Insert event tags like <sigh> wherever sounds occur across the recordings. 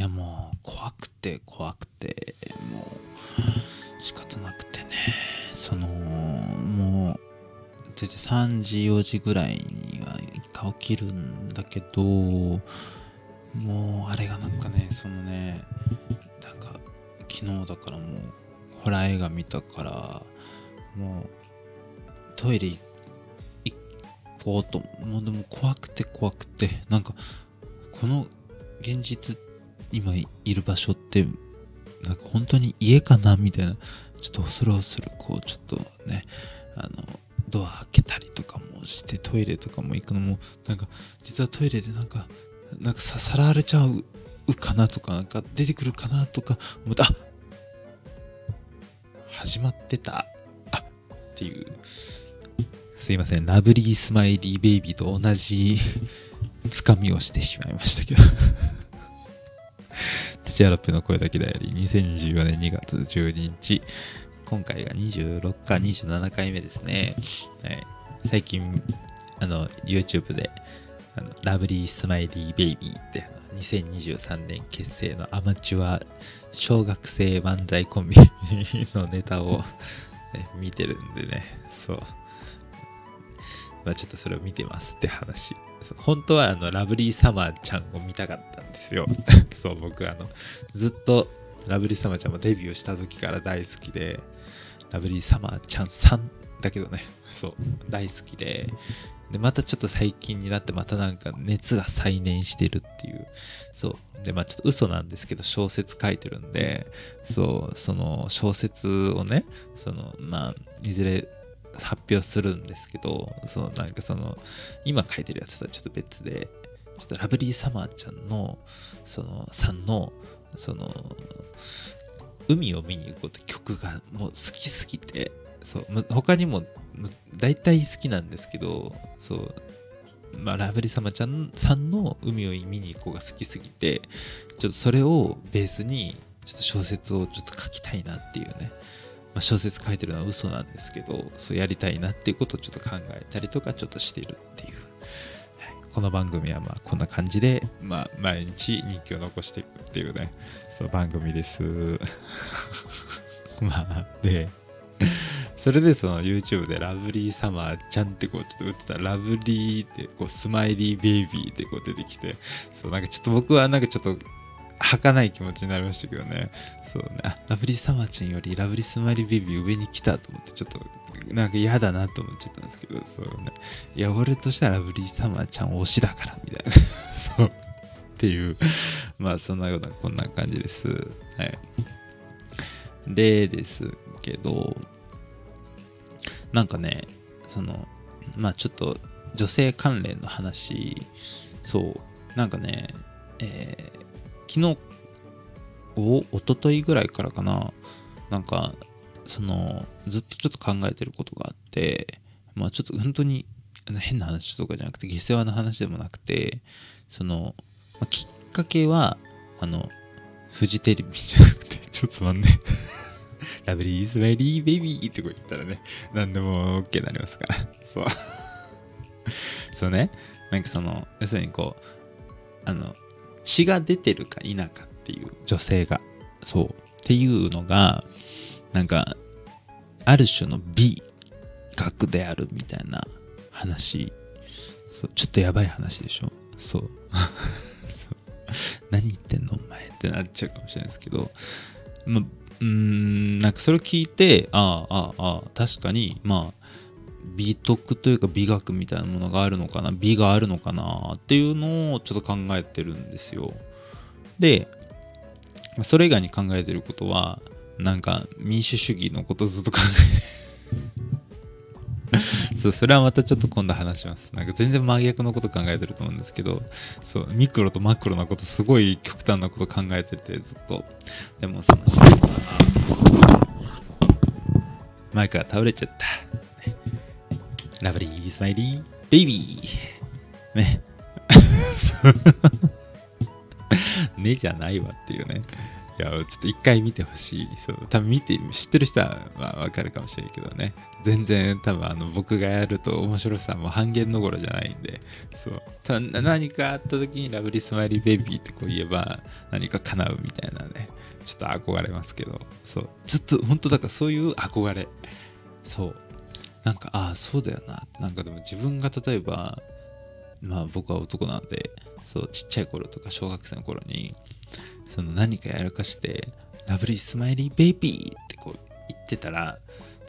いやもう怖くて怖くてもう仕方なくてね。そのもう出て3時4時ぐらいには一回起きるんだけどもうあれがなんかねそのねなんか昨日だからもうホラー映画見たからもうトイレ行こうともうでも怖くて怖くてなんかこの現実って今いる場所ってなんか本当に家かなみたいな。ちょっと恐る恐るこうちょっとねあのドア開けたりとかもしてトイレとかも行くのもなんか実はトイレでなんかなんかささらわれちゃうかなとかなんか出てくるかなとか思ってあ始まってた。あっていう。すいません。ラブリースマイリーベイビーと同じつかみをしてしまいましたけど。土屋ラップの声だけだより2014年2月12日今回が26か27回目ですね。はい、最近、あの、YouTube で、あのラブリースマイリーベイビーって2023年結成のアマチュア小学生漫才コンビのネタを、見てるんでね、そう。まあちょっとそれを見てますって話。本当はあのラブリーサマーちゃんを見たかったんですよ。<laughs> そう、僕あの、ずっとラブリーサマーちゃんもデビューした時から大好きで、ラブリーサマーちゃんさんだけどね、そう、大好きで、で、またちょっと最近になってまたなんか熱が再燃してるっていう、そう。で、まあちょっと嘘なんですけど小説書いてるんで、そう、その小説をね、その、まあ、いずれ発表するんですけど、そのなんかその、今書いてるやつとはちょっと別で、ちょっとラブリーサマーちゃんの、その、さんの、その、海を見に行こうって曲がもう好きすぎて、そう、他にも、大体好きなんですけど、そう、まあ、ラブリーサマちゃんさんの海を見に行こうが好きすぎて、ちょっとそれをベースに、ちょっと小説をちょっと書きたいなっていうね。まあ、小説書いてるのは嘘なんですけど、そうやりたいなっていうことをちょっと考えたりとかちょっとしてるっていう。この番組はまあこんな感じで、まあ、毎日人気を残していくっていうね、そう番組です。<laughs> まあ、で、それでその YouTube でラブリーサマーちゃんってこうちょっと打ってたらラブリーってこうスマイリーベイビーってこう出てきて、そうなんかちょっと僕はなんかちょっと儚い気持ちになりましたけどね。そうね。あ、ラブリーサマーちゃんよりラブリースマイリーベビー上に来たと思って、ちょっと、なんか嫌だなと思っちゃったんですけど、そうね。いや、俺としてはラブリーサマーちゃん推しだから、みたいな。<laughs> そう。っていう、まあ、そんなような、こんな感じです。はい。でですけど、なんかね、その、まあちょっと女性関連の話、そう、なんかね、えー、昨日、お、おとといぐらいからかな、なんか、その、ずっとちょっと考えてることがあって、まあちょっと本当に変な話とかじゃなくて、下世話な話でもなくて、その、まあ、きっかけは、あの、フジテレビじゃなくて、<laughs> ちょっとつまんね。ラブリースマイリーベビーってこう言ったらね、何でも OK になりますから。そう。<laughs> そうね。なんかその、要するにこう、あの、血が出てるか否かっていう女性が、そう。っていうのが、なんか、ある種の美学であるみたいな話。そう、ちょっとやばい話でしょ <laughs> そう。何言ってんのお前ってなっちゃうかもしれないですけど、ま、うーん、なんかそれを聞いて、ああ、ああ、ああ、確かに、まあ、美徳というか美学みたいなものがあるのかな美があるのかなっていうのをちょっと考えてるんですよ。でそれ以外に考えてることはなんか民主主義のことずっと考えて <laughs> そうそれはまたちょっと今度話します。なんか全然真逆のこと考えてると思うんですけどそうミクロとマクロなことすごい極端なこと考えててずっと。でもさマイクが倒れちゃった。ラブリー、スマイリー、ベイビー。ね。<laughs> ねじゃないわっていうね。いや、ちょっと一回見てほしい。そう、多分見て、知ってる人はわかるかもしれないけどね。全然多分あの僕がやると面白さも半減どころじゃないんで、そう。ただ何かあった時にラブリースマイリーベイビーってこう言えば何か叶うみたいなね。ちょっと憧れますけど、そう。ちょっと本当だからそういう憧れ。そう。なんか、ああ、そうだよな。なんかでも自分が例えば、まあ僕は男なんで、そう、ちっちゃい頃とか小学生の頃に、その何かやらかして、ラブリースマイリーベイビーってこう言ってたら、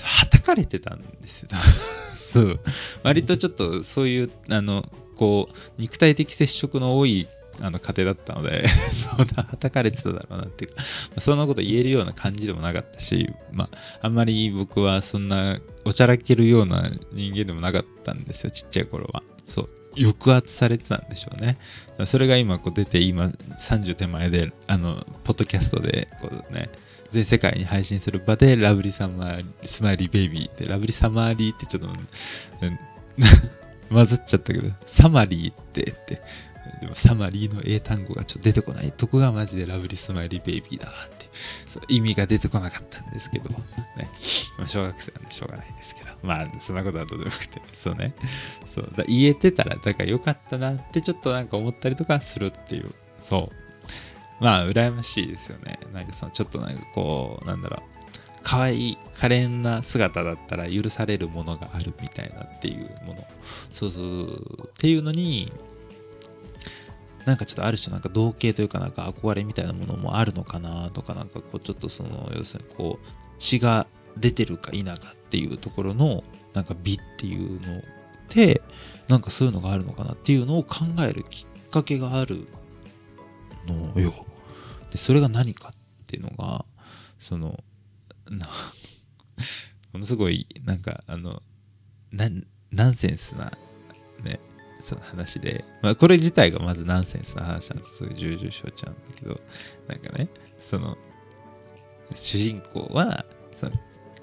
はたかれてたんですよ。<laughs> そう。割とちょっとそういう、あの、こう、肉体的接触の多いあの家庭だったので <laughs> そうだ、はたかれてただろうなっていうか、そんなこと言えるような感じでもなかったし、まあ、あんまり僕はそんなおちゃらけるような人間でもなかったんですよ、ちっちゃい頃は。そう。抑圧されてたんでしょうね。それが今こう出て、今30手前で、あの、ポッドキャストで、こうね、全世界に配信する場で、ラブリーサマー、スマイリーベイビーって、ラブリーサマーリーってちょっと、<laughs> 混ざっちゃったけど、サマリーってって、でもサマリーの英単語がちょっと出てこないとこがマジでラブリースマイリーベイビーだわってそう意味が出てこなかったんですけど、ね。まあ、小学生なんでしょうがないですけど。まあ、そんなことはどうでもよくて。そうね。そう。だ言えてたら、だからよかったなってちょっとなんか思ったりとかするっていう。そう。まあ、羨ましいですよね。なんかその、ちょっとなんかこう、なんだろう。可愛い可憐な姿だったら許されるものがあるみたいなっていうものそうそうっていうのになんかちょっとある種なんか同型というかなんか憧れみたいなものもあるのかなとかなんかこうちょっとその要するにこう血が出てるか否かっていうところのなんか美っていうのでなんかそういうのがあるのかなっていうのを考えるきっかけがあるのよ。でそれが何かっていうのがそのな <laughs> ものすごいなんかあのナンセンスなその話で、まあ、これ自体がまずナンセンスな話なんですよ、重々承知なんだけど、なんかね、その、主人公は、その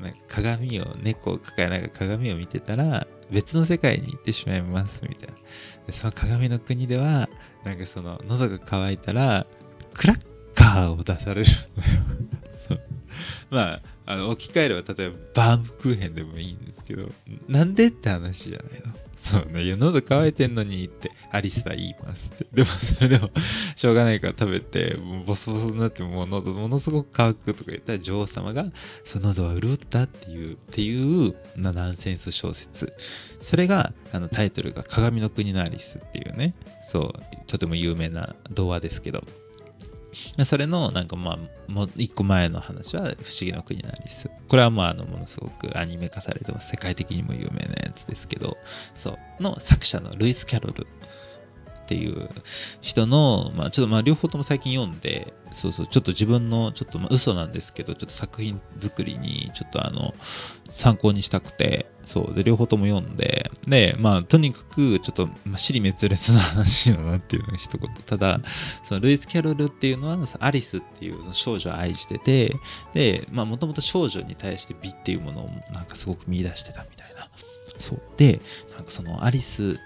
なんか鏡を、猫を抱えながら鏡を見てたら、別の世界に行ってしまいます、みたいな。その鏡の国では、なんかその、喉が渇いたら、クラッカーを出される <laughs> のよ。まあ、あの置き換えれば、例えばバームクーヘンでもいいんですけど、なんでって話じゃないの。そうね。いや、喉乾いてんのにってアリスは言いますって。でもそれでもしょうがないから食べて、ボソボソになってもう喉ものすごく乾くとか言ったら女王様が、その喉は潤ったっていう、っていうナンセンス小説。それが、あのタイトルが鏡の国のアリスっていうね、そう、とても有名な童話ですけど、それのなんかまあもう一個前の話は「不思議の国のアリス」これはまああのものすごくアニメ化されても世界的にも有名なやつですけどそう。の作者のルイス・キャロル。っていう人の、まあ、ちょっとまあ両方とも最近読んで、そうそう、ちょっと自分の、ちょっとまあ嘘なんですけど、ちょっと作品作りに、ちょっとあの、参考にしたくて、そう。で、両方とも読んで、で、まあ、とにかく、ちょっと、まあ、尻滅裂な話よなっていうのが一言。ただ、その、ルイス・キャロルっていうのは、アリスっていう少女を愛してて、で、まあ、もともと少女に対して美っていうものを、なんかすごく見出してたみたいな。そう。で、なんかその、アリス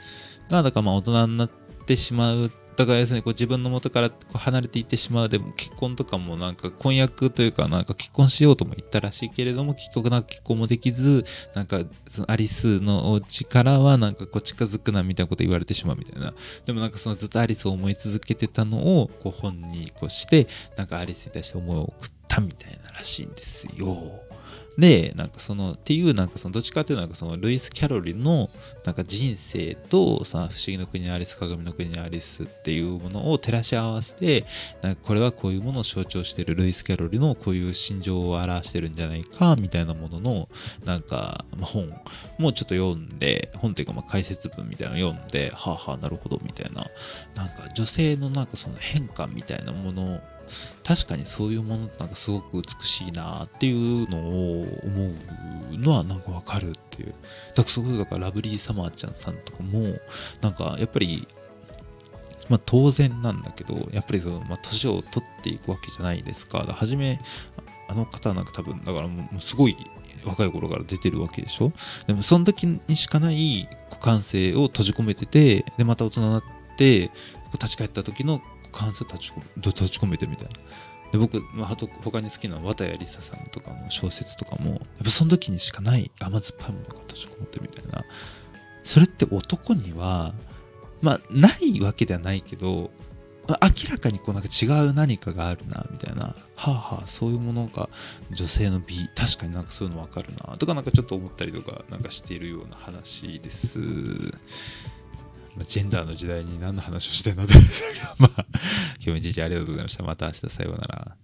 が、だからまあ、大人になっててしまうだから要するにこう自分の元からこう離れていってしまうでも結婚とかもなんか婚約というかなんか結婚しようとも言ったらしいけれども結局なんか結婚もできずなんかそのアリスのお家からはなんかこう近づくなみたいなこと言われてしまうみたいなでもなんかそのずっとアリスを思い続けてたのをこう本にこうしてなんかアリスに対して思いを送ったみたいならしいんですよ。で、なんかその、っていう、なんかその、どっちかっていうと、なんかその、ルイス・キャロリの、なんか人生と、さ、不思議の国アリス、鏡の国アリスっていうものを照らし合わせて、なんかこれはこういうものを象徴してるルイス・キャロリのこういう心情を表してるんじゃないか、みたいなものの、なんか、ま、本もちょっと読んで、本っていうか、まあ、解説文みたいなの読んで、はあはあ、なるほど、みたいな、なんか女性のなんかその変化みたいなもの確かにそういうものってなんかすごく美しいなっていうのを思うのはなんかわかるっていう。だからそこだからラブリーサマーちゃんさんとかも、なんかやっぱり、まあ当然なんだけど、やっぱりその、まあ年を取っていくわけじゃないですか。はじめ、あの方なんか多分、だからもうすごい若い頃から出てるわけでしょ？でもその時にしかない股関性を閉じ込めてて、で、また大人になって、立ち返った時の関西立ち込立ち込めてみたいな。で僕、まあ、他に好きな綿谷りささんとかの小説とかもやっぱその時にしかない甘酸っぱいものが閉じこもってるみたいな。それって男にはまあないわけではないけどま明らかにこうなんか違う何かがあるなみたいな。はあはあそういうものが女性の美確かになんかそういうの分かるなとかなんかちょっと思ったりとかなんかしているような話です。ジェンダーの時代に何の話をしてるのでしょうけど、まあ、今日も一日ありがとうございました。また明日さようなら。